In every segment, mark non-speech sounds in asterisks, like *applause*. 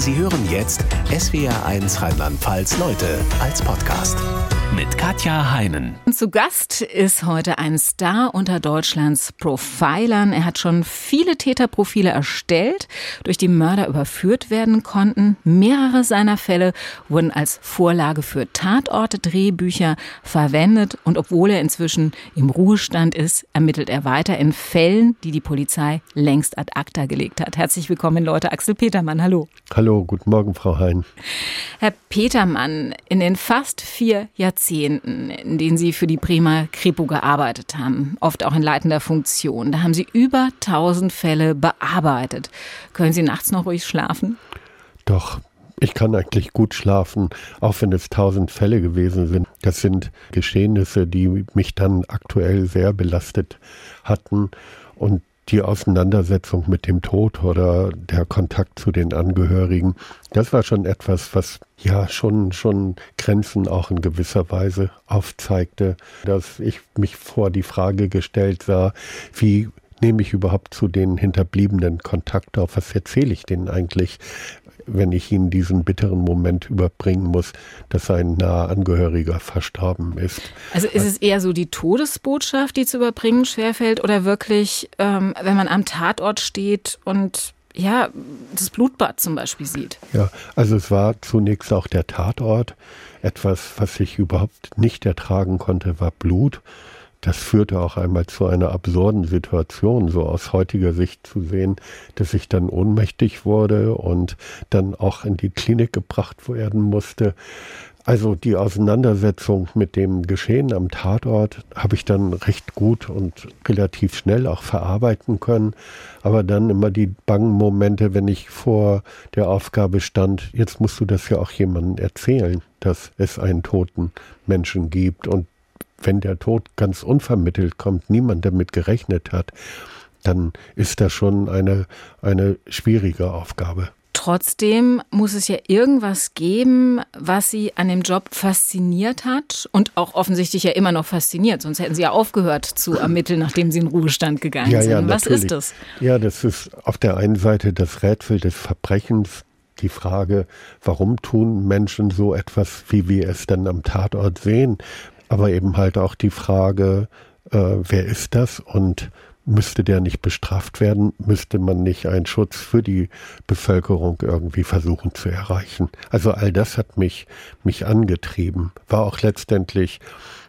Sie hören jetzt SWR1 Rheinland-Pfalz Leute als Podcast mit Katja Heinen. Zu Gast ist heute ein Star unter Deutschlands Profilern. Er hat schon viele Täterprofile erstellt, durch die Mörder überführt werden konnten. Mehrere seiner Fälle wurden als Vorlage für Tatorte-Drehbücher verwendet. Und obwohl er inzwischen im Ruhestand ist, ermittelt er weiter in Fällen, die die Polizei längst ad acta gelegt hat. Herzlich willkommen, Leute. Axel Petermann, hallo. Hallo, guten Morgen, Frau Hein. Herr Petermann, in den fast vier Jahrzehnten Jahrzehnten, in denen Sie für die Prima Kripo gearbeitet haben, oft auch in leitender Funktion. Da haben Sie über 1000 Fälle bearbeitet. Können Sie nachts noch ruhig schlafen? Doch, ich kann eigentlich gut schlafen, auch wenn es 1000 Fälle gewesen sind. Das sind Geschehnisse, die mich dann aktuell sehr belastet hatten und die Auseinandersetzung mit dem Tod oder der Kontakt zu den Angehörigen, das war schon etwas, was ja schon, schon Grenzen auch in gewisser Weise aufzeigte, dass ich mich vor die Frage gestellt sah, wie nehme ich überhaupt zu den Hinterbliebenen Kontakt auf? Was erzähle ich denen eigentlich? Wenn ich ihnen diesen bitteren Moment überbringen muss, dass ein naher Angehöriger verstorben ist. Also ist es eher so die Todesbotschaft, die zu überbringen schwerfällt, oder wirklich, ähm, wenn man am Tatort steht und ja, das Blutbad zum Beispiel sieht? Ja, also es war zunächst auch der Tatort. Etwas, was ich überhaupt nicht ertragen konnte, war Blut das führte auch einmal zu einer absurden Situation, so aus heutiger Sicht zu sehen, dass ich dann ohnmächtig wurde und dann auch in die Klinik gebracht werden musste. Also die Auseinandersetzung mit dem Geschehen am Tatort habe ich dann recht gut und relativ schnell auch verarbeiten können. Aber dann immer die bangen Momente, wenn ich vor der Aufgabe stand, jetzt musst du das ja auch jemandem erzählen, dass es einen toten Menschen gibt und wenn der Tod ganz unvermittelt kommt, niemand damit gerechnet hat, dann ist das schon eine, eine schwierige Aufgabe. Trotzdem muss es ja irgendwas geben, was Sie an dem Job fasziniert hat und auch offensichtlich ja immer noch fasziniert. Sonst hätten Sie ja aufgehört zu ermitteln, nachdem Sie in Ruhestand gegangen ja, sind. Ja, was ist das? Ja, das ist auf der einen Seite das Rätsel des Verbrechens, die Frage, warum tun Menschen so etwas, wie wir es dann am Tatort sehen? Aber eben halt auch die Frage, äh, wer ist das und müsste der nicht bestraft werden? Müsste man nicht einen Schutz für die Bevölkerung irgendwie versuchen zu erreichen? Also all das hat mich, mich angetrieben, war auch letztendlich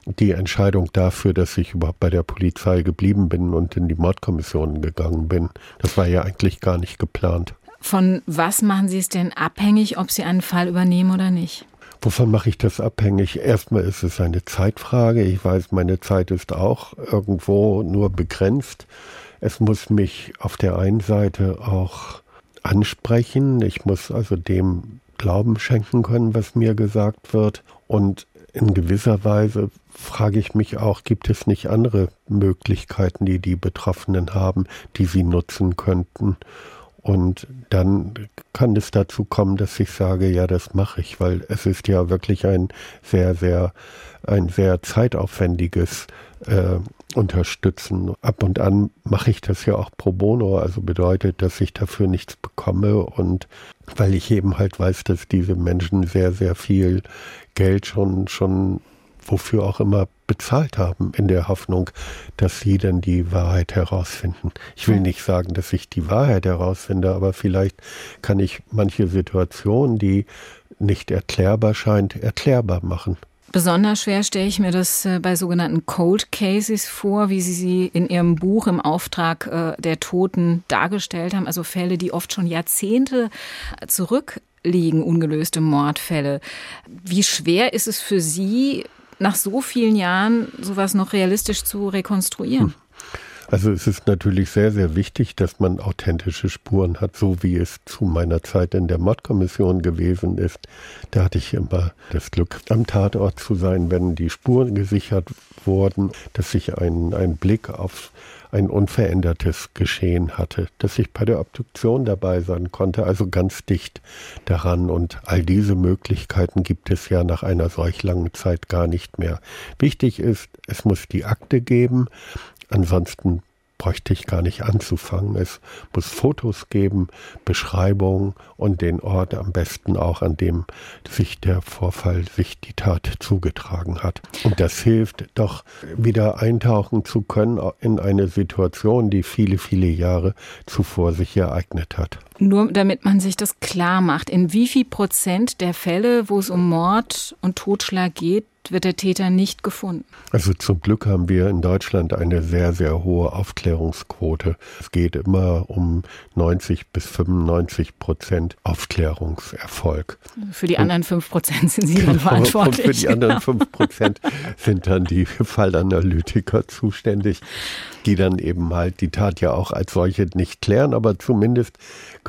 die Entscheidung dafür, dass ich überhaupt bei der Polizei geblieben bin und in die Mordkommissionen gegangen bin. Das war ja eigentlich gar nicht geplant. Von was machen Sie es denn abhängig, ob Sie einen Fall übernehmen oder nicht? Wovon mache ich das abhängig? Erstmal ist es eine Zeitfrage. Ich weiß, meine Zeit ist auch irgendwo nur begrenzt. Es muss mich auf der einen Seite auch ansprechen. Ich muss also dem Glauben schenken können, was mir gesagt wird. Und in gewisser Weise frage ich mich auch, gibt es nicht andere Möglichkeiten, die die Betroffenen haben, die sie nutzen könnten? Und dann kann es dazu kommen, dass ich sage, ja, das mache ich, weil es ist ja wirklich ein sehr, sehr, ein sehr zeitaufwendiges äh, Unterstützen. Ab und an mache ich das ja auch pro bono, also bedeutet, dass ich dafür nichts bekomme und weil ich eben halt weiß, dass diese Menschen sehr, sehr viel Geld schon, schon wofür auch immer bezahlt haben, in der Hoffnung, dass sie dann die Wahrheit herausfinden. Ich will nicht sagen, dass ich die Wahrheit herausfinde, aber vielleicht kann ich manche Situation, die nicht erklärbar scheint, erklärbar machen. Besonders schwer stelle ich mir das äh, bei sogenannten Cold Cases vor, wie Sie sie in Ihrem Buch im Auftrag äh, der Toten dargestellt haben. Also Fälle, die oft schon Jahrzehnte zurückliegen, ungelöste Mordfälle. Wie schwer ist es für Sie, nach so vielen Jahren sowas noch realistisch zu rekonstruieren? Hm. Also es ist natürlich sehr, sehr wichtig, dass man authentische Spuren hat, so wie es zu meiner Zeit in der Mordkommission gewesen ist. Da hatte ich immer das Glück, am Tatort zu sein, wenn die Spuren gesichert wurden, dass ich einen, einen Blick auf ein unverändertes Geschehen hatte, dass ich bei der Obduktion dabei sein konnte, also ganz dicht daran. Und all diese Möglichkeiten gibt es ja nach einer solch langen Zeit gar nicht mehr. Wichtig ist, es muss die Akte geben, ansonsten bräuchte ich gar nicht anzufangen. Es muss Fotos geben, Beschreibungen und den Ort am besten auch, an dem sich der Vorfall, sich die Tat zugetragen hat. Und das hilft doch wieder eintauchen zu können in eine Situation, die viele, viele Jahre zuvor sich ereignet hat. Nur damit man sich das klar macht, in wie viel Prozent der Fälle, wo es um Mord und Totschlag geht, wird der Täter nicht gefunden. Also zum Glück haben wir in Deutschland eine sehr, sehr hohe Aufklärungsquote. Es geht immer um 90 bis 95 Prozent Aufklärungserfolg. Für die anderen 5 Prozent sind Sie dann verantwortlich. *laughs* Und für die anderen *laughs* 5 Prozent sind dann die Fallanalytiker zuständig, die dann eben halt die Tat ja auch als solche nicht klären, aber zumindest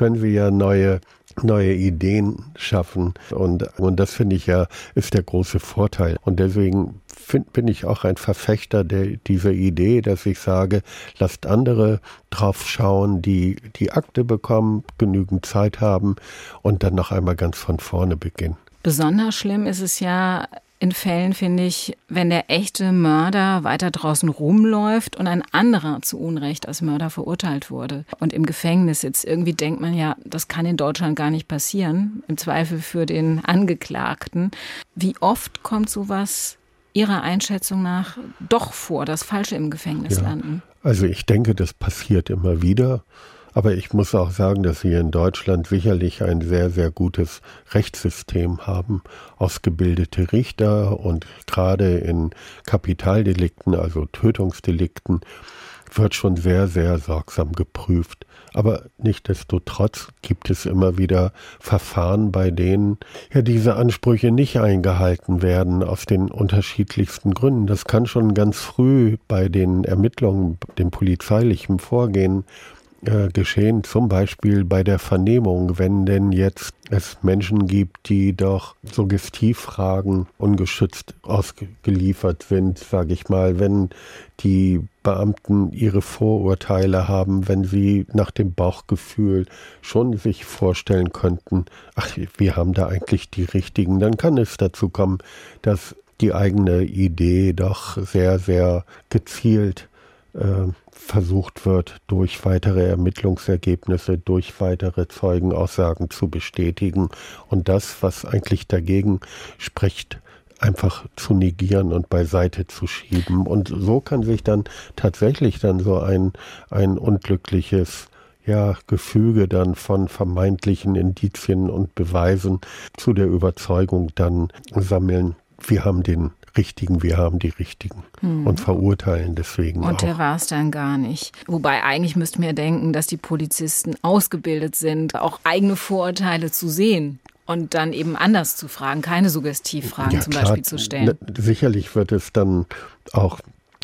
können wir ja neue neue Ideen schaffen. Und, und das finde ich ja, ist der große Vorteil. Und deswegen find, bin ich auch ein Verfechter der, dieser Idee, dass ich sage, lasst andere drauf schauen, die die Akte bekommen, genügend Zeit haben und dann noch einmal ganz von vorne beginnen. Besonders schlimm ist es ja, in Fällen, finde ich, wenn der echte Mörder weiter draußen rumläuft und ein anderer zu Unrecht als Mörder verurteilt wurde und im Gefängnis sitzt. Irgendwie denkt man ja, das kann in Deutschland gar nicht passieren, im Zweifel für den Angeklagten. Wie oft kommt sowas Ihrer Einschätzung nach doch vor, dass Falsche im Gefängnis ja, landen? Also ich denke, das passiert immer wieder. Aber ich muss auch sagen, dass wir in Deutschland sicherlich ein sehr, sehr gutes Rechtssystem haben, ausgebildete Richter und gerade in Kapitaldelikten, also Tötungsdelikten, wird schon sehr, sehr sorgsam geprüft. Aber nichtdestotrotz gibt es immer wieder Verfahren, bei denen ja diese Ansprüche nicht eingehalten werden, aus den unterschiedlichsten Gründen. Das kann schon ganz früh bei den Ermittlungen, dem polizeilichen Vorgehen äh, geschehen, zum Beispiel bei der Vernehmung, wenn denn jetzt es Menschen gibt, die doch Suggestivfragen ungeschützt ausgeliefert sind, sage ich mal, wenn die Beamten ihre Vorurteile haben, wenn sie nach dem Bauchgefühl schon sich vorstellen könnten, ach, wir haben da eigentlich die richtigen, dann kann es dazu kommen, dass die eigene Idee doch sehr, sehr gezielt äh, versucht wird, durch weitere Ermittlungsergebnisse, durch weitere Zeugenaussagen zu bestätigen und das, was eigentlich dagegen spricht, einfach zu negieren und beiseite zu schieben. Und so kann sich dann tatsächlich dann so ein, ein unglückliches ja, Gefüge dann von vermeintlichen Indizien und Beweisen zu der Überzeugung dann sammeln. Wir haben den Richtigen, wir haben die Richtigen hm. und verurteilen deswegen. Und auch. der war es dann gar nicht. Wobei eigentlich müssten wir denken, dass die Polizisten ausgebildet sind, auch eigene Vorurteile zu sehen und dann eben anders zu fragen, keine Suggestivfragen ja, zum klar, Beispiel zu stellen. Sicherlich wird es dann auch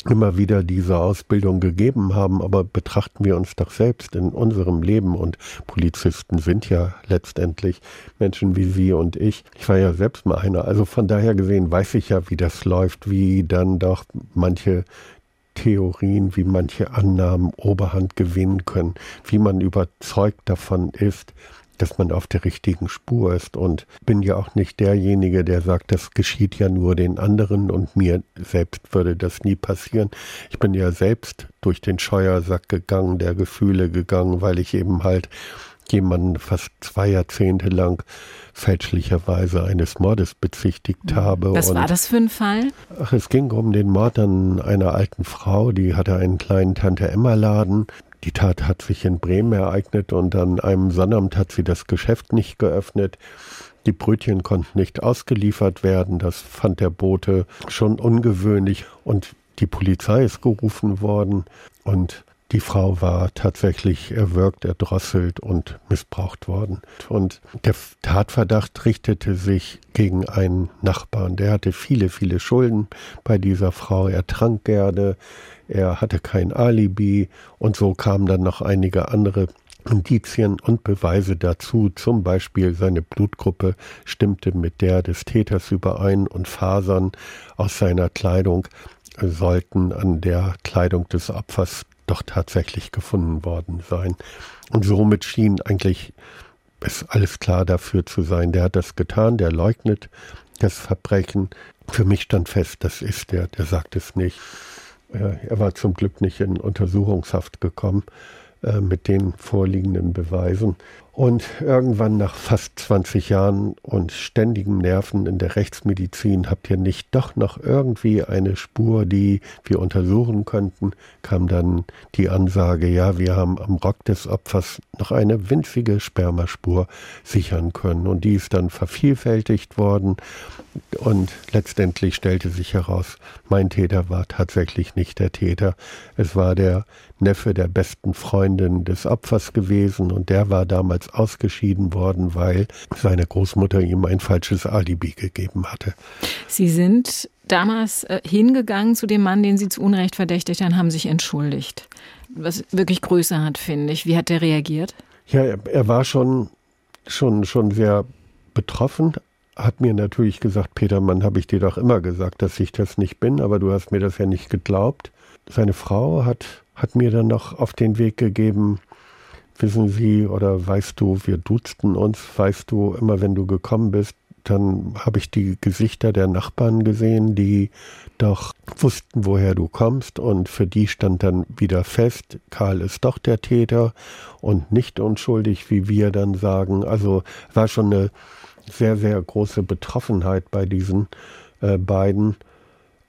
immer wieder diese Ausbildung gegeben haben, aber betrachten wir uns doch selbst in unserem Leben und Polizisten sind ja letztendlich Menschen wie Sie und ich. Ich war ja selbst mal einer, also von daher gesehen weiß ich ja, wie das läuft, wie dann doch manche Theorien, wie manche Annahmen Oberhand gewinnen können, wie man überzeugt davon ist, dass man auf der richtigen Spur ist und bin ja auch nicht derjenige, der sagt, das geschieht ja nur den anderen und mir selbst würde das nie passieren. Ich bin ja selbst durch den Scheuersack gegangen, der Gefühle gegangen, weil ich eben halt jemanden fast zwei Jahrzehnte lang fälschlicherweise eines Mordes bezichtigt mhm. habe. Was war das für ein Fall? Ach, es ging um den Mord an einer alten Frau, die hatte einen kleinen Tante-Emma-Laden. Die Tat hat sich in Bremen ereignet und an einem Sonnabend hat sie das Geschäft nicht geöffnet. Die Brötchen konnten nicht ausgeliefert werden. Das fand der Bote schon ungewöhnlich und die Polizei ist gerufen worden und die Frau war tatsächlich erwürgt, erdrosselt und missbraucht worden. Und der Tatverdacht richtete sich gegen einen Nachbarn. Der hatte viele, viele Schulden bei dieser Frau. Er trank gerne, er hatte kein Alibi und so kamen dann noch einige andere Indizien und Beweise dazu, zum Beispiel seine Blutgruppe stimmte mit der des Täters überein und Fasern aus seiner Kleidung sollten an der Kleidung des Opfers doch tatsächlich gefunden worden sein. Und somit schien eigentlich es alles klar dafür zu sein. Der hat das getan, der leugnet das Verbrechen. Für mich stand fest, das ist der, der sagt es nicht. Äh, er war zum Glück nicht in Untersuchungshaft gekommen äh, mit den vorliegenden Beweisen. Und irgendwann nach fast 20 Jahren und ständigen Nerven in der Rechtsmedizin habt ihr nicht doch noch irgendwie eine Spur, die wir untersuchen könnten, kam dann die Ansage, ja, wir haben am Rock des Opfers noch eine winzige Spermaspur sichern können. Und die ist dann vervielfältigt worden. Und letztendlich stellte sich heraus, mein Täter war tatsächlich nicht der Täter. Es war der Neffe der besten Freundin des Opfers gewesen und der war damals ausgeschieden worden, weil seine Großmutter ihm ein falsches Alibi gegeben hatte. Sie sind damals äh, hingegangen zu dem Mann, den Sie zu Unrecht verdächtigt haben, haben sich entschuldigt. Was wirklich Größe hat, finde ich. Wie hat der reagiert? Ja, er, er war schon, schon, schon sehr betroffen, hat mir natürlich gesagt, Petermann, habe ich dir doch immer gesagt, dass ich das nicht bin, aber du hast mir das ja nicht geglaubt. Seine Frau hat, hat mir dann noch auf den Weg gegeben, wissen Sie oder weißt du, wir duzten uns, weißt du, immer wenn du gekommen bist, dann habe ich die Gesichter der Nachbarn gesehen, die doch wussten, woher du kommst und für die stand dann wieder fest, Karl ist doch der Täter und nicht unschuldig, wie wir dann sagen. Also war schon eine sehr, sehr große Betroffenheit bei diesen äh, beiden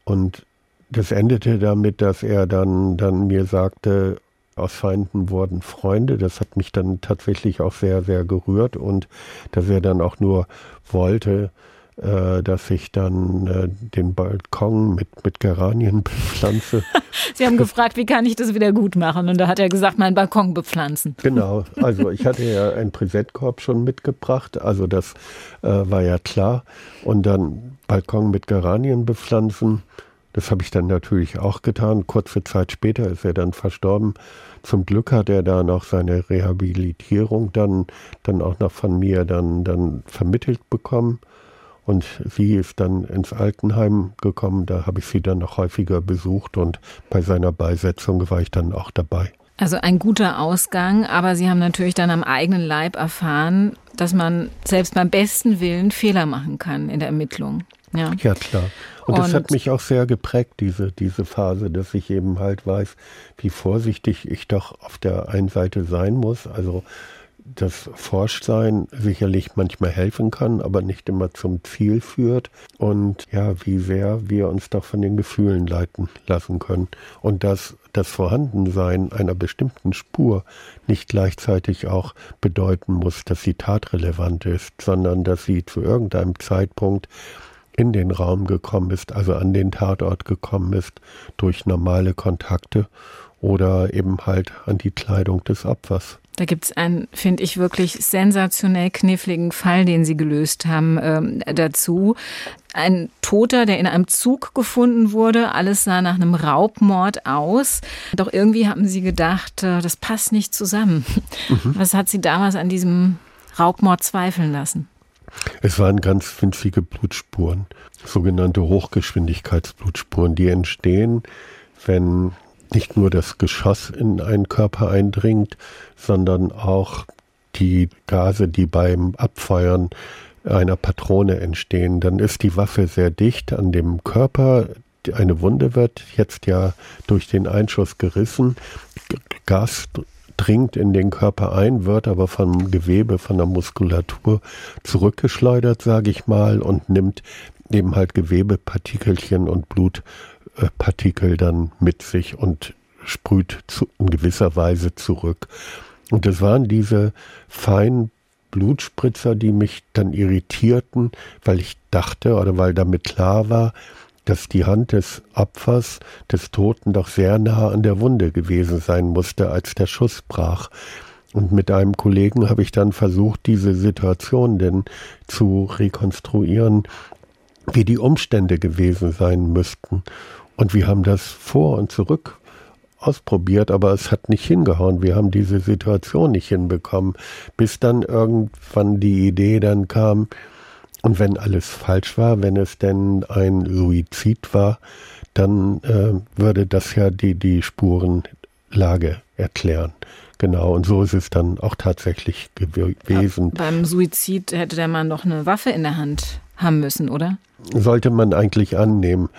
und das endete damit, dass er dann, dann mir sagte, aus Feinden wurden Freunde. Das hat mich dann tatsächlich auch sehr, sehr gerührt und dass er dann auch nur wollte, äh, dass ich dann äh, den Balkon mit, mit Geranien bepflanze. *laughs* Sie haben gefragt, wie kann ich das wieder gut machen? Und da hat er gesagt, meinen Balkon bepflanzen. Genau, also ich hatte ja *laughs* einen Präsentkorb schon mitgebracht, also das äh, war ja klar. Und dann Balkon mit Geranien bepflanzen. Das habe ich dann natürlich auch getan. Kurze Zeit später ist er dann verstorben. Zum Glück hat er da noch seine Rehabilitierung dann, dann auch noch von mir dann, dann vermittelt bekommen. Und sie ist dann ins Altenheim gekommen. Da habe ich sie dann noch häufiger besucht und bei seiner Beisetzung war ich dann auch dabei. Also ein guter Ausgang, aber Sie haben natürlich dann am eigenen Leib erfahren, dass man selbst beim besten Willen Fehler machen kann in der Ermittlung. Ja, ja klar. Und, und das hat mich auch sehr geprägt, diese, diese Phase, dass ich eben halt weiß, wie vorsichtig ich doch auf der einen Seite sein muss. Also das Forschsein sicherlich manchmal helfen kann, aber nicht immer zum Ziel führt. Und ja, wie sehr wir uns doch von den Gefühlen leiten lassen können. Und dass das Vorhandensein einer bestimmten Spur nicht gleichzeitig auch bedeuten muss, dass sie tatrelevant ist, sondern dass sie zu irgendeinem Zeitpunkt in den Raum gekommen ist, also an den Tatort gekommen ist, durch normale Kontakte oder eben halt an die Kleidung des Opfers. Da gibt es einen, finde ich, wirklich sensationell kniffligen Fall, den Sie gelöst haben ähm, dazu. Ein Toter, der in einem Zug gefunden wurde. Alles sah nach einem Raubmord aus. Doch irgendwie haben Sie gedacht, äh, das passt nicht zusammen. Mhm. Was hat Sie damals an diesem Raubmord zweifeln lassen? Es waren ganz winzige Blutspuren, sogenannte Hochgeschwindigkeitsblutspuren, die entstehen, wenn nicht nur das Geschoss in einen Körper eindringt, sondern auch die Gase, die beim Abfeuern einer Patrone entstehen. Dann ist die Waffe sehr dicht an dem Körper. Eine Wunde wird jetzt ja durch den Einschuss gerissen. Gas dringt in den Körper ein, wird aber vom Gewebe, von der Muskulatur zurückgeschleudert, sage ich mal, und nimmt eben halt Gewebepartikelchen und Blutpartikel dann mit sich und sprüht zu, in gewisser Weise zurück. Und das waren diese feinen Blutspritzer, die mich dann irritierten, weil ich dachte oder weil damit klar war, dass die Hand des Opfers, des Toten, doch sehr nah an der Wunde gewesen sein musste, als der Schuss brach. Und mit einem Kollegen habe ich dann versucht, diese Situation denn zu rekonstruieren, wie die Umstände gewesen sein müssten. Und wir haben das vor und zurück ausprobiert, aber es hat nicht hingehauen. Wir haben diese Situation nicht hinbekommen, bis dann irgendwann die Idee dann kam, und wenn alles falsch war, wenn es denn ein Suizid war, dann äh, würde das ja die, die Spurenlage erklären. Genau, und so ist es dann auch tatsächlich gewesen. Ja, beim Suizid hätte der Mann doch eine Waffe in der Hand haben müssen, oder? Sollte man eigentlich annehmen.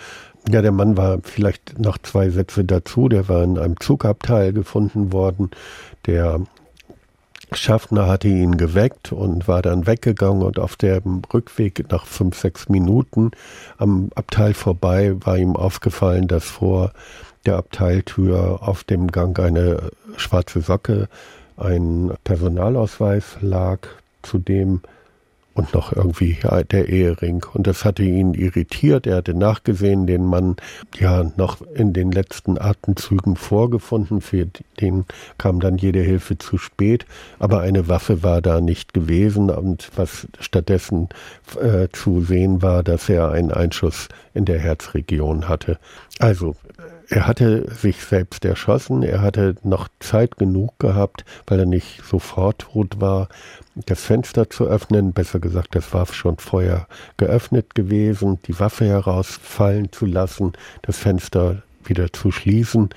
Ja, der Mann war vielleicht noch zwei Sätze dazu. Der war in einem Zugabteil gefunden worden. Der Schaffner hatte ihn geweckt und war dann weggegangen und auf dem Rückweg nach fünf, sechs Minuten am Abteil vorbei war ihm aufgefallen, dass vor der Abteiltür auf dem Gang eine schwarze Socke, ein Personalausweis lag, zu dem und noch irgendwie der Ehering. Und das hatte ihn irritiert. Er hatte nachgesehen, den Mann ja noch in den letzten Atemzügen vorgefunden. Für den kam dann jede Hilfe zu spät. Aber eine Waffe war da nicht gewesen. Und was stattdessen äh, zu sehen war, dass er einen Einschuss in der Herzregion hatte. Also er hatte sich selbst erschossen, er hatte noch Zeit genug gehabt, weil er nicht sofort tot war, das Fenster zu öffnen, besser gesagt, das war schon vorher geöffnet gewesen, die Waffe herausfallen zu lassen, das Fenster wieder zu schließen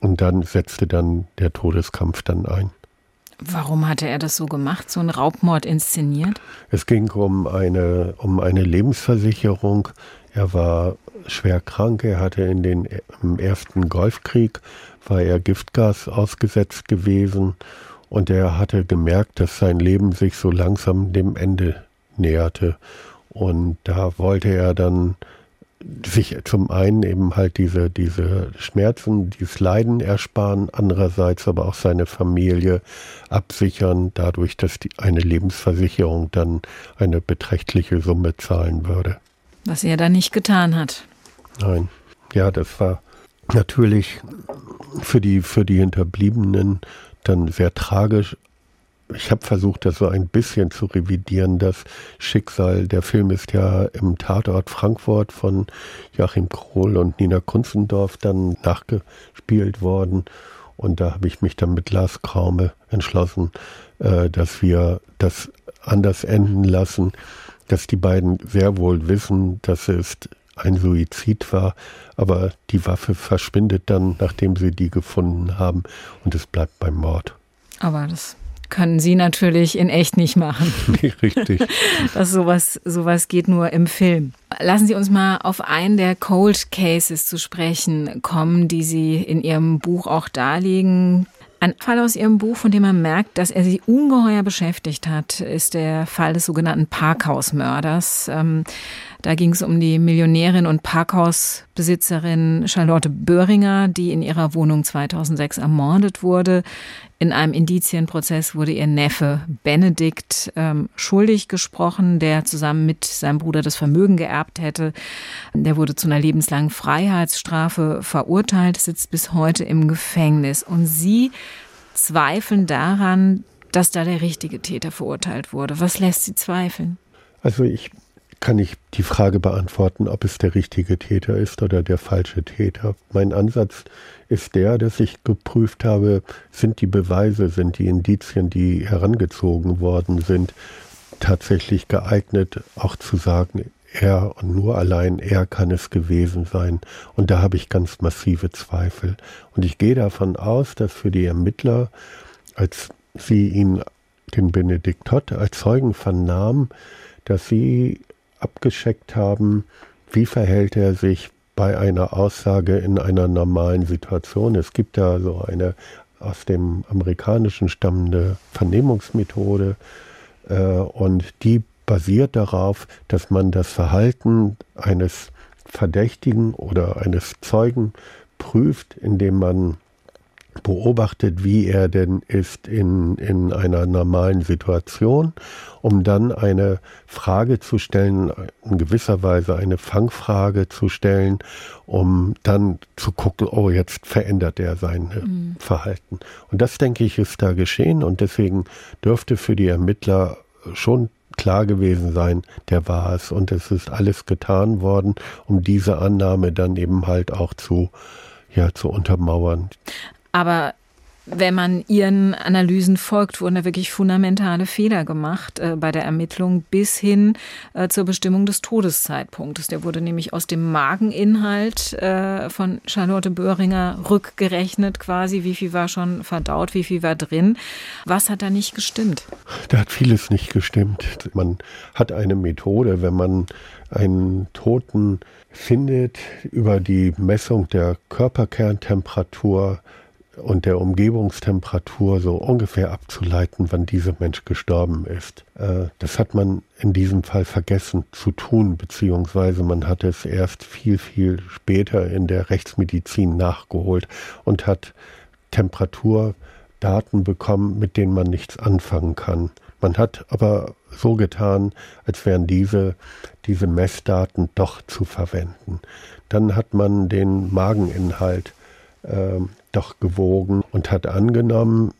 und dann setzte dann der Todeskampf dann ein. Warum hatte er das so gemacht, so einen Raubmord inszeniert? Es ging um eine, um eine Lebensversicherung. Er war schwer krank. Er hatte in den, im ersten Golfkrieg war er Giftgas ausgesetzt gewesen und er hatte gemerkt, dass sein Leben sich so langsam dem Ende näherte. Und da wollte er dann sich zum einen eben halt diese, diese Schmerzen, dieses Leiden ersparen, andererseits aber auch seine Familie absichern, dadurch, dass die, eine Lebensversicherung dann eine beträchtliche Summe zahlen würde. Was er dann nicht getan hat. Nein. Ja, das war natürlich für die, für die Hinterbliebenen dann sehr tragisch. Ich habe versucht, das so ein bisschen zu revidieren, das Schicksal. Der Film ist ja im Tatort Frankfurt von Joachim Krohl und Nina Kunzendorf dann nachgespielt worden. Und da habe ich mich dann mit Lars Kraume entschlossen, äh, dass wir das anders enden lassen, dass die beiden sehr wohl wissen, dass es ein Suizid war, aber die Waffe verschwindet dann, nachdem sie die gefunden haben und es bleibt beim Mord. Aber das können Sie natürlich in echt nicht machen. *laughs* Nee, richtig. *laughs* Das sowas, sowas geht nur im Film. Lassen Sie uns mal auf einen der Cold Cases zu sprechen kommen, die Sie in Ihrem Buch auch darlegen. Ein Fall aus Ihrem Buch, von dem man merkt, dass er Sie ungeheuer beschäftigt hat, ist der Fall des sogenannten Parkhausmörders. Ähm, da ging es um die Millionärin und Parkhausbesitzerin Charlotte Böhringer, die in ihrer Wohnung 2006 ermordet wurde. In einem Indizienprozess wurde ihr Neffe Benedikt ähm, schuldig gesprochen, der zusammen mit seinem Bruder das Vermögen geerbt hätte. Der wurde zu einer lebenslangen Freiheitsstrafe verurteilt, sitzt bis heute im Gefängnis. Und Sie zweifeln daran, dass da der richtige Täter verurteilt wurde. Was lässt Sie zweifeln? Also ich kann ich die Frage beantworten, ob es der richtige Täter ist oder der falsche Täter. Mein Ansatz ist der, dass ich geprüft habe, sind die Beweise, sind die Indizien, die herangezogen worden sind, tatsächlich geeignet, auch zu sagen, er und nur allein er kann es gewesen sein. Und da habe ich ganz massive Zweifel. Und ich gehe davon aus, dass für die Ermittler, als sie ihn, den Benedikt Todd, als Zeugen vernahmen, dass sie abgescheckt haben, wie verhält er sich bei einer Aussage in einer normalen Situation. Es gibt da so eine aus dem amerikanischen stammende Vernehmungsmethode äh, und die basiert darauf, dass man das Verhalten eines Verdächtigen oder eines Zeugen prüft, indem man beobachtet, wie er denn ist in, in einer normalen Situation, um dann eine Frage zu stellen, in gewisser Weise eine Fangfrage zu stellen, um dann zu gucken, oh, jetzt verändert er sein mhm. Verhalten. Und das, denke ich, ist da geschehen und deswegen dürfte für die Ermittler schon klar gewesen sein, der war es. Und es ist alles getan worden, um diese Annahme dann eben halt auch zu, ja, zu untermauern. Aber wenn man Ihren Analysen folgt, wurden da wirklich fundamentale Fehler gemacht äh, bei der Ermittlung bis hin äh, zur Bestimmung des Todeszeitpunktes. Der wurde nämlich aus dem Mageninhalt äh, von Charlotte Böhringer rückgerechnet quasi. Wie viel war schon verdaut, wie viel war drin. Was hat da nicht gestimmt? Da hat vieles nicht gestimmt. Man hat eine Methode, wenn man einen Toten findet, über die Messung der Körperkerntemperatur und der Umgebungstemperatur so ungefähr abzuleiten, wann dieser Mensch gestorben ist. Äh, das hat man in diesem Fall vergessen zu tun, beziehungsweise man hat es erst viel, viel später in der Rechtsmedizin nachgeholt und hat Temperaturdaten bekommen, mit denen man nichts anfangen kann. Man hat aber so getan, als wären diese, diese Messdaten doch zu verwenden. Dann hat man den Mageninhalt äh, doch gewogen und hat angenommen,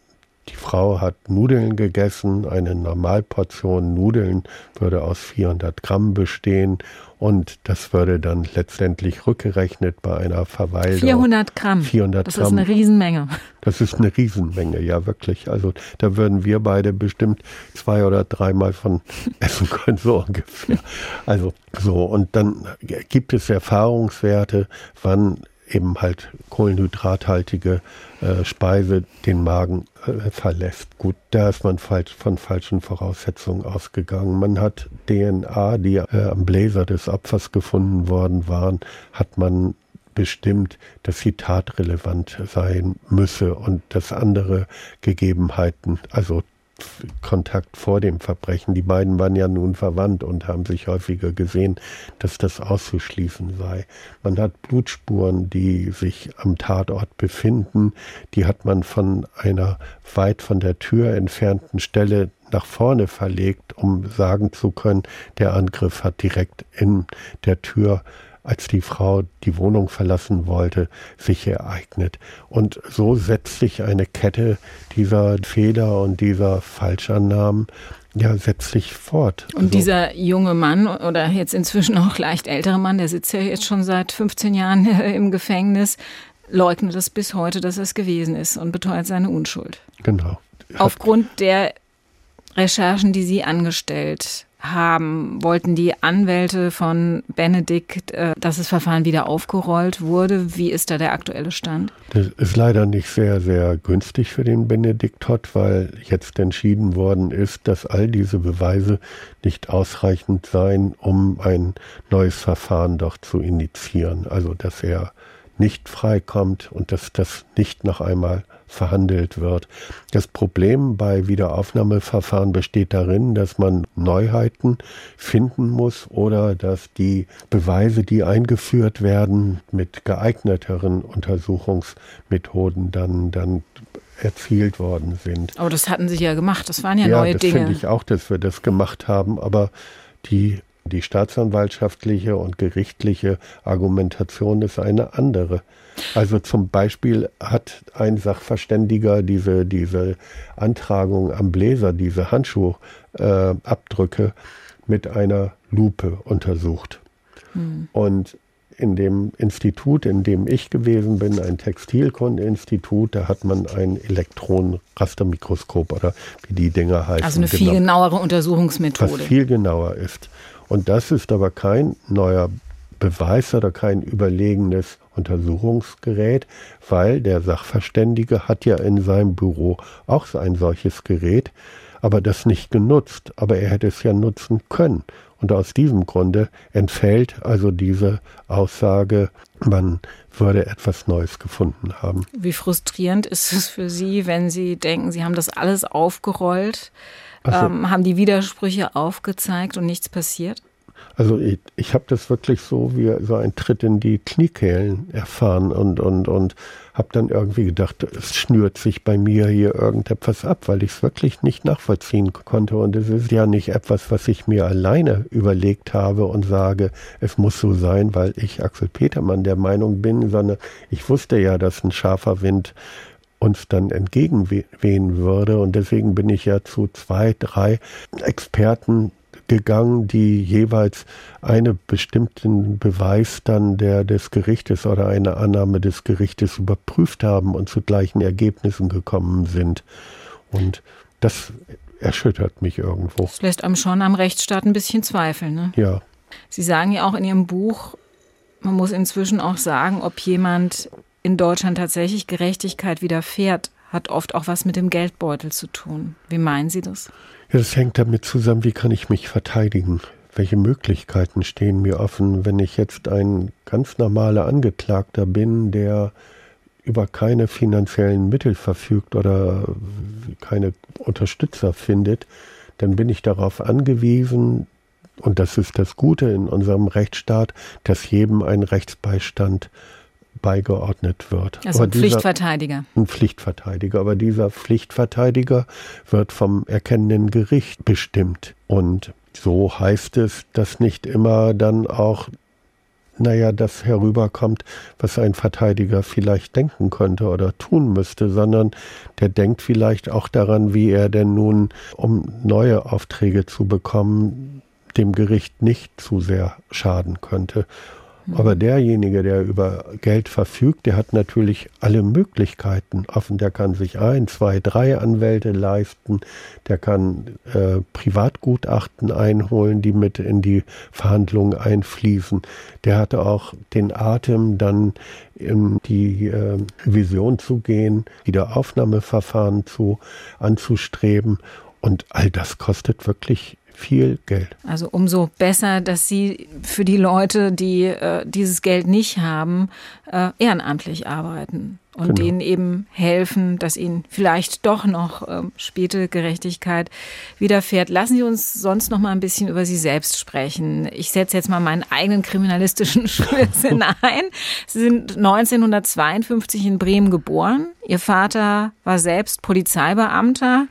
die Frau hat Nudeln gegessen, eine Normalportion Nudeln würde aus 400 Gramm bestehen und das würde dann letztendlich rückgerechnet bei einer Verweildauer. 400 Gramm. 400 das Gramm. ist eine Riesenmenge. Das ist eine Riesenmenge, ja wirklich. Also da würden wir beide bestimmt zwei oder dreimal von *laughs* essen können, so ungefähr. Also so, und dann gibt es Erfahrungswerte, wann eben halt kohlenhydrathaltige äh, Speise den Magen äh, verlässt. Gut, da ist man falsch, von falschen Voraussetzungen ausgegangen. Man hat DNA, die äh, am Bläser des Opfers gefunden worden waren, hat man bestimmt, dass sie tatrelevant sein müsse und dass andere Gegebenheiten, also Kontakt vor dem Verbrechen. Die beiden waren ja nun verwandt und haben sich häufiger gesehen, dass das auszuschließen sei. Man hat Blutspuren, die sich am Tatort befinden. Die hat man von einer weit von der Tür entfernten Stelle nach vorne verlegt, um sagen zu können, der Angriff hat direkt in der Tür als die Frau die Wohnung verlassen wollte, sich ereignet. Und so setzt sich eine Kette dieser Fehler und dieser Falschannahmen ja, setzt sich fort. Und also, dieser junge Mann oder jetzt inzwischen auch leicht ältere Mann, der sitzt ja jetzt schon seit 15 Jahren im Gefängnis, leugnet es bis heute, dass es gewesen ist und beteuert seine Unschuld. Genau. Aufgrund der Recherchen, die Sie angestellt haben, wollten die Anwälte von Benedikt, äh, dass das Verfahren wieder aufgerollt wurde. Wie ist da der aktuelle Stand? Das ist leider nicht sehr, sehr günstig für den Benedikt Todd, weil jetzt entschieden worden ist, dass all diese Beweise nicht ausreichend seien, um ein neues Verfahren doch zu initiieren. Also, dass er nicht freikommt und dass das nicht noch einmal verhandelt wird. Das Problem bei Wiederaufnahmeverfahren besteht darin, dass man Neuheiten finden muss oder dass die Beweise, die eingeführt werden, mit geeigneteren Untersuchungsmethoden dann, dann erzielt worden sind. Aber das hatten Sie ja gemacht, das waren ja, ja neue Dinge. Ja, das finde ich auch, dass wir das gemacht haben, aber die die staatsanwaltschaftliche und gerichtliche Argumentation ist eine andere. Also zum Beispiel hat ein Sachverständiger diese, diese Antragung am Bläser, diese Handschuhabdrücke äh, mit einer Lupe untersucht. Hm. Und in dem Institut, in dem ich gewesen bin, ein Textilkundeinstitut, da hat man ein Elektronenrastermikroskop oder wie die Dinger heißen. Also eine viel genau, genauere Untersuchungsmethode. Was viel genauer ist. Und das ist aber kein neuer Beweis oder kein überlegenes Untersuchungsgerät, weil der Sachverständige hat ja in seinem Büro auch ein solches Gerät, aber das nicht genutzt. Aber er hätte es ja nutzen können. Und aus diesem Grunde entfällt also diese Aussage, man würde etwas Neues gefunden haben. Wie frustrierend ist es für Sie, wenn Sie denken, Sie haben das alles aufgerollt? So. Ähm, haben die Widersprüche aufgezeigt und nichts passiert? Also ich, ich habe das wirklich so wie so ein Tritt in die Kniekehlen erfahren und, und, und habe dann irgendwie gedacht, es schnürt sich bei mir hier irgendetwas ab, weil ich es wirklich nicht nachvollziehen konnte. Und es ist ja nicht etwas, was ich mir alleine überlegt habe und sage, es muss so sein, weil ich Axel Petermann der Meinung bin, sondern ich wusste ja, dass ein scharfer Wind uns dann entgegenwehen würde. Und deswegen bin ich ja zu zwei, drei Experten gegangen, die jeweils einen bestimmten Beweis dann der des Gerichtes oder eine Annahme des Gerichtes überprüft haben und zu gleichen Ergebnissen gekommen sind. Und das erschüttert mich irgendwo. Das lässt einem schon am Rechtsstaat ein bisschen zweifeln. Ne? Ja. Sie sagen ja auch in Ihrem Buch, man muss inzwischen auch sagen, ob jemand in Deutschland tatsächlich Gerechtigkeit widerfährt, hat oft auch was mit dem Geldbeutel zu tun. Wie meinen Sie das? Ja, das hängt damit zusammen, wie kann ich mich verteidigen? Welche Möglichkeiten stehen mir offen, wenn ich jetzt ein ganz normaler Angeklagter bin, der über keine finanziellen Mittel verfügt oder keine Unterstützer findet, dann bin ich darauf angewiesen, und das ist das Gute in unserem Rechtsstaat, dass jedem ein Rechtsbeistand beigeordnet wird. Also ein Pflichtverteidiger. Ein Pflichtverteidiger. Aber dieser Pflichtverteidiger wird vom erkennenden Gericht bestimmt. Und so heißt es, dass nicht immer dann auch, naja, das herüberkommt, was ein Verteidiger vielleicht denken könnte oder tun müsste, sondern der denkt vielleicht auch daran, wie er denn nun, um neue Aufträge zu bekommen, dem Gericht nicht zu sehr schaden könnte. Aber derjenige, der über Geld verfügt, der hat natürlich alle Möglichkeiten offen. Der kann sich ein, zwei, drei Anwälte leisten. Der kann äh, Privatgutachten einholen, die mit in die Verhandlungen einfließen. Der hatte auch den Atem, dann in die äh, Revision zu gehen, Wiederaufnahmeverfahren zu, anzustreben. Und all das kostet wirklich viel Geld. Also umso besser, dass Sie für die Leute, die äh, dieses Geld nicht haben, äh, ehrenamtlich arbeiten und genau. denen eben helfen, dass ihnen vielleicht doch noch äh, späte Gerechtigkeit widerfährt. Lassen Sie uns sonst noch mal ein bisschen über Sie selbst sprechen. Ich setze jetzt mal meinen eigenen kriminalistischen *laughs* Schwachsinn ein. Sie sind 1952 in Bremen geboren. Ihr Vater war selbst Polizeibeamter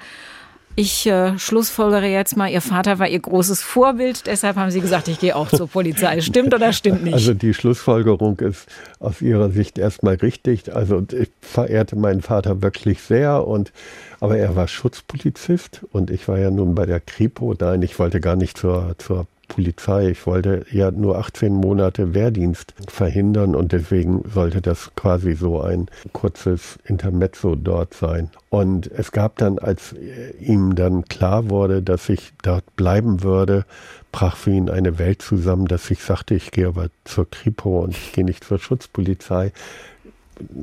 ich äh, schlussfolgere jetzt mal, Ihr Vater war Ihr großes Vorbild, deshalb haben Sie gesagt, ich gehe auch zur Polizei. *laughs* Stimmt oder stimmt nicht? Also die Schlussfolgerung ist aus Ihrer Sicht erstmal richtig. Also ich verehrte meinen Vater wirklich sehr und aber er war Schutzpolizist und ich war ja nun bei der Kripo. Nein, ich wollte gar nicht zur, zur Polizei. Ich wollte ja nur 18 Monate Wehrdienst verhindern und deswegen sollte das quasi so ein kurzes Intermezzo dort sein. Und es gab dann, als ihm dann klar wurde, dass ich dort bleiben würde, brach für ihn eine Welt zusammen, dass ich sagte, ich gehe aber zur Kripo und ich gehe nicht zur Schutzpolizei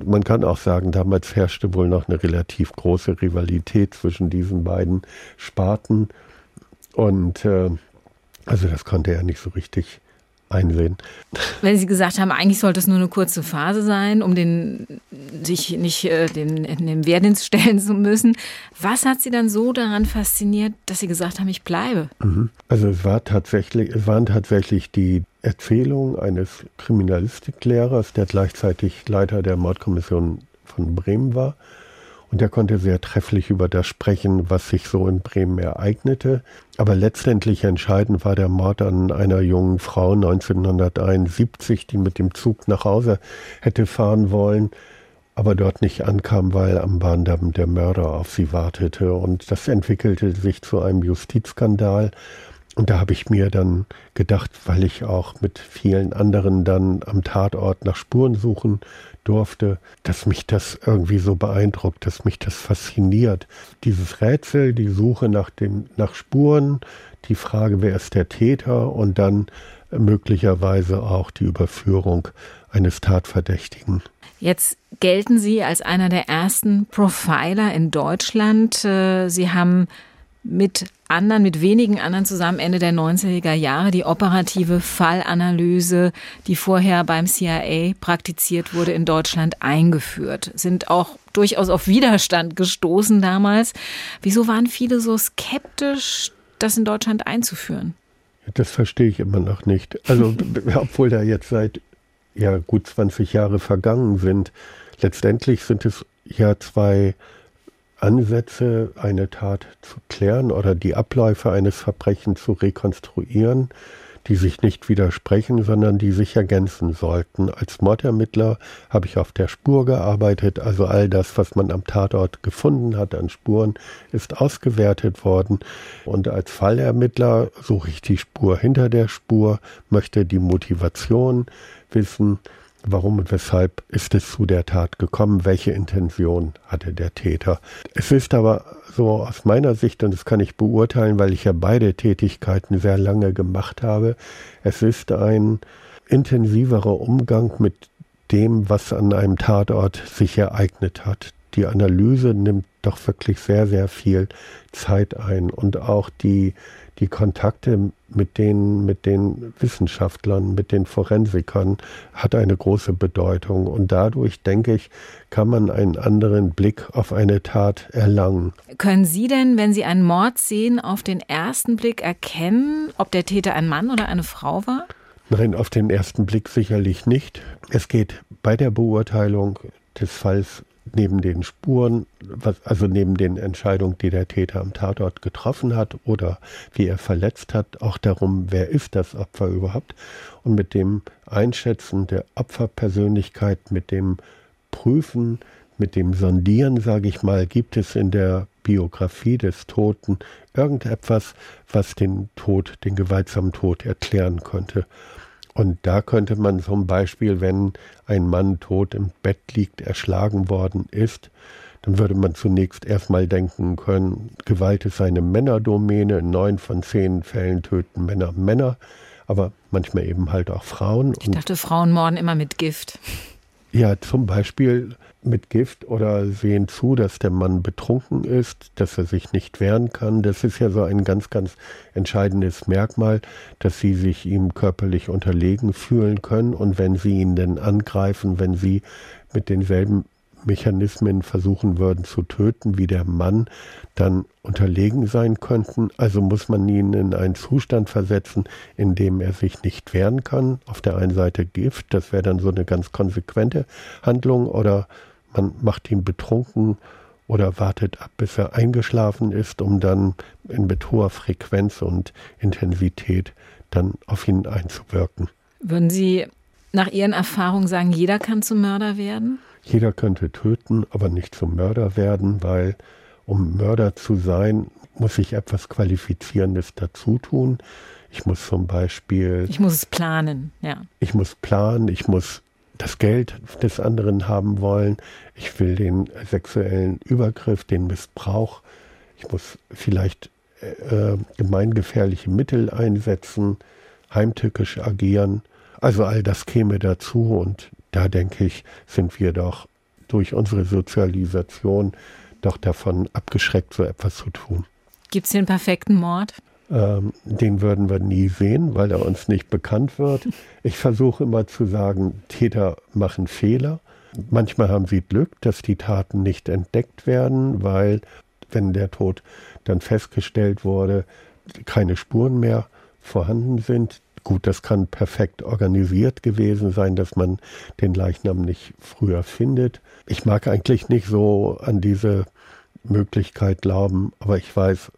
man kann auch sagen, damals herrschte wohl noch eine relativ große Rivalität zwischen diesen beiden Sparten. Und äh, also das konnte er nicht so richtig einsehen. Wenn Sie gesagt haben, eigentlich sollte es nur eine kurze Phase sein, um den, sich nicht äh, den, in den Wehrdienst stellen zu müssen. Was hat Sie dann so daran fasziniert, dass Sie gesagt haben, ich bleibe? Mhm. Also es, war tatsächlich, es waren tatsächlich die Erzählungen eines Kriminalistiklehrers, der gleichzeitig Leiter der Mordkommission von Bremen war. Und er konnte sehr trefflich über das sprechen, was sich so in Bremen ereignete. Aber letztendlich entscheidend war der Mord an einer jungen Frau 1971, die mit dem Zug nach Hause hätte fahren wollen, aber dort nicht ankam, weil am Bahndamm der Mörder auf sie wartete. Und das entwickelte sich zu einem Justizskandal. Und da habe ich mir dann gedacht, weil ich auch mit vielen anderen dann am Tatort nach Spuren suchen durfte, dass mich das irgendwie so beeindruckt, dass mich das fasziniert. Dieses Rätsel, die Suche nach, dem, nach Spuren, die Frage, wer ist der Täter und dann möglicherweise auch die Überführung eines Tatverdächtigen. Jetzt gelten Sie als einer der ersten Profiler in Deutschland. Äh, Sie haben mit anderen, mit wenigen anderen zusammen Ende der 90er Jahre die operative Fallanalyse, die vorher beim CIA praktiziert wurde, in Deutschland eingeführt. Sind auch durchaus auf Widerstand gestoßen damals. Wieso waren viele so skeptisch, das in Deutschland einzuführen? Das verstehe ich immer noch nicht. Also, *laughs* obwohl da jetzt seit ja, gut 20 Jahre vergangen sind, letztendlich sind es ja zwei Ansätze, eine Tat zu klären oder die Abläufe eines Verbrechens zu rekonstruieren. die sich nicht widersprechen, sondern die sich ergänzen sollten. Als Mordermittler habe ich auf der Spur gearbeitet, also all das, was man am Tatort gefunden hat an Spuren, ist ausgewertet worden. Und als Fallermittler suche ich die Spur hinter der Spur, möchte die Motivation wissen, warum und weshalb ist es zu der Tat gekommen, welche Intention hatte der Täter. Es ist aber so aus meiner Sicht, und das kann ich beurteilen, weil ich ja beide Tätigkeiten sehr lange gemacht habe, es ist ein intensiverer Umgang mit dem, was an einem Tatort sich ereignet hat. Die Analyse nimmt doch wirklich sehr, sehr viel Zeit ein und auch die, die Kontakte mit den, mit den Wissenschaftlern, mit den Forensikern hat eine große Bedeutung. Und dadurch, denke ich, kann man einen anderen Blick auf eine Tat erlangen. Können Sie denn, wenn Sie einen Mord sehen, auf den ersten Blick erkennen, ob der Täter ein Mann oder eine Frau war? Nein, auf den ersten Blick sicherlich nicht. Es geht bei der Beurteilung des Falls neben den Spuren, was, also neben den Entscheidungen, die der Täter am Tatort getroffen hat oder wie er verletzt hat, auch darum, wer ist das Opfer überhaupt und mit dem Einschätzen der Opferpersönlichkeit, mit dem Prüfen, mit dem Sondieren, sage ich mal, gibt es in der Biografie des Toten irgendetwas, was den Tod, den gewaltsamen Tod erklären könnte. Und da könnte man zum Beispiel, wenn ein Mann tot im Bett liegt, erschlagen worden ist, dann würde man zunächst erstmal denken können, Gewalt ist eine Männerdomäne. In neun von zehn Fällen töten Männer Männer, aber manchmal eben halt auch Frauen. Ich dachte, Frauen morden immer mit Gift. Ja, zum Beispiel mit Gift oder sehen zu, dass der Mann betrunken ist, dass er sich nicht wehren kann. Das ist ja so ein ganz, ganz entscheidendes Merkmal, dass sie sich ihm körperlich unterlegen fühlen können. Und wenn sie ihn denn angreifen, wenn sie mit denselben Mechanismen versuchen würden zu töten wie der Mann, dann unterlegen sein könnten. Also muss man ihn in einen Zustand versetzen, in dem er sich nicht wehren kann. Auf der einen Seite Gift, das wäre dann so eine ganz konsequente Handlung, oder man macht ihn betrunken oder wartet ab, bis er eingeschlafen ist, um dann in mit hoher Frequenz und Intensität dann auf ihn einzuwirken. Würden Sie nach Ihren Erfahrungen sagen, jeder kann zum Mörder werden? Jeder könnte töten, aber nicht zum Mörder werden, weil um Mörder zu sein, muss ich etwas Qualifizierendes dazu tun. Ich muss zum Beispiel. Ich muss es planen, ja. Ich muss planen, ich muss das Geld des anderen haben wollen. Ich will den sexuellen Übergriff, den Missbrauch. Ich muss vielleicht äh, gemeingefährliche Mittel einsetzen, heimtückisch agieren. Also all das käme dazu und da denke ich, sind wir doch durch unsere Sozialisation doch davon abgeschreckt, so etwas zu tun. Gibt es den perfekten Mord? Ähm, den würden wir nie sehen, weil er uns nicht bekannt wird. Ich versuche immer zu sagen, Täter machen Fehler. Manchmal haben sie Glück, dass die Taten nicht entdeckt werden, weil wenn der Tod dann festgestellt wurde, keine Spuren mehr vorhanden sind. Gut, das kann perfekt organisiert gewesen sein, dass man den Leichnam nicht früher findet. Ich mag eigentlich nicht so an diese Möglichkeit glauben, aber ich weiß,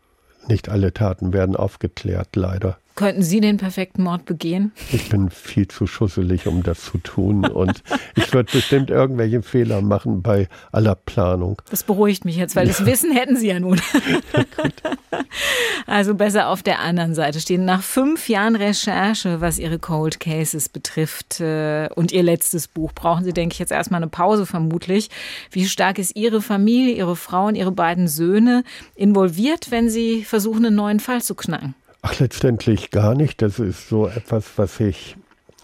nicht alle Taten werden aufgeklärt, leider. Könnten Sie den perfekten Mord begehen? Ich bin viel zu schusselig, um das zu tun. Und ich würde bestimmt irgendwelche Fehler machen bei aller Planung. Das beruhigt mich jetzt, weil das Wissen hätten Sie ja nun. *laughs* also besser auf der anderen Seite stehen. Nach fünf Jahren Recherche, was Ihre Cold Cases betrifft äh, und Ihr letztes Buch, brauchen Sie, denke ich, jetzt erstmal eine Pause vermutlich. Wie stark ist Ihre Familie, Ihre Frau und Ihre beiden Söhne involviert, wenn Sie versuchen, einen neuen Fall zu knacken? Ach, letztendlich gar nicht. Das ist so etwas, was ich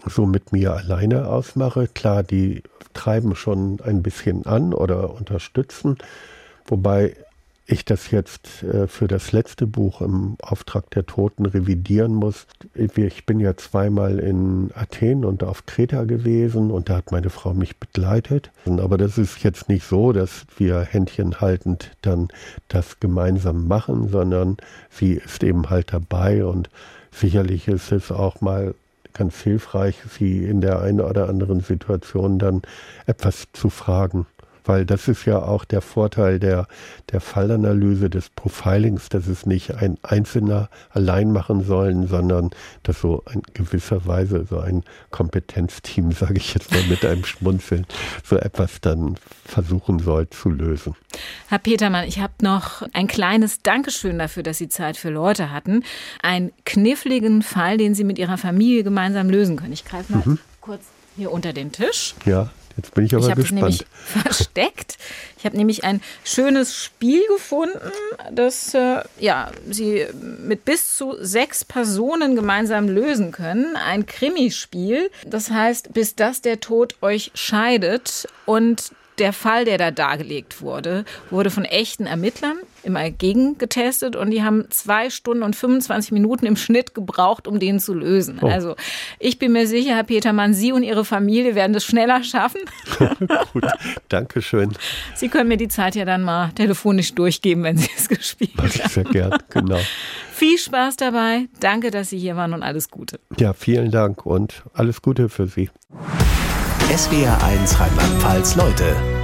so mit mir alleine ausmache. Klar, die treiben schon ein bisschen an oder unterstützen, wobei ich das jetzt äh, für das letzte Buch im Auftrag der Toten revidieren muss. Ich bin ja zweimal in Athen und auf Kreta gewesen und da hat meine Frau mich begleitet. Aber das ist jetzt nicht so, dass wir Händchen haltend dann das gemeinsam machen, sondern sie ist eben halt dabei und sicherlich ist es auch mal ganz hilfreich, sie in der einen oder anderen Situation dann etwas zu fragen weil das ist ja auch der Vorteil der, der Fallanalyse des Profilings, dass es nicht ein Einzelner allein machen sollen, sondern dass so in gewisser Weise so ein Kompetenzteam, *laughs* sage ich jetzt mal mit einem Schmunzeln, so etwas dann versuchen soll zu lösen. Herr Petermann, ich habe noch ein kleines Dankeschön dafür, dass Sie Zeit für Leute hatten. Ein kniffligen Fall, den Sie mit Ihrer Familie gemeinsam lösen können. Ich greife mal mhm. kurz hier unter den Tisch. Ja. Jetzt bin ich aber ich gespannt. Nämlich *laughs* versteckt. Ich habe nämlich ein schönes Spiel gefunden, das äh, ja, Sie mit bis zu sechs Personen gemeinsam lösen können. Ein Krimispiel. Das heißt, bis das der Tod euch scheidet. Und der Fall, der da dargelegt wurde, wurde von echten Ermittlern immer gegengetestet und die haben zwei Stunden und 25 Minuten im Schnitt gebraucht, um den zu lösen. Oh. Also ich bin mir sicher, Herr Petermann, Sie und Ihre Familie werden das schneller schaffen. *laughs* Gut, danke schön. Sie können mir die Zeit ja dann mal telefonisch durchgeben, wenn Sie es *laughs* gespielt Mach ich sehr gern, genau. Viel Spaß dabei. Danke, dass Sie hier waren und alles Gute. Ja, vielen Dank und alles Gute für Sie. SWR1 Rheinland-Pfalz Leute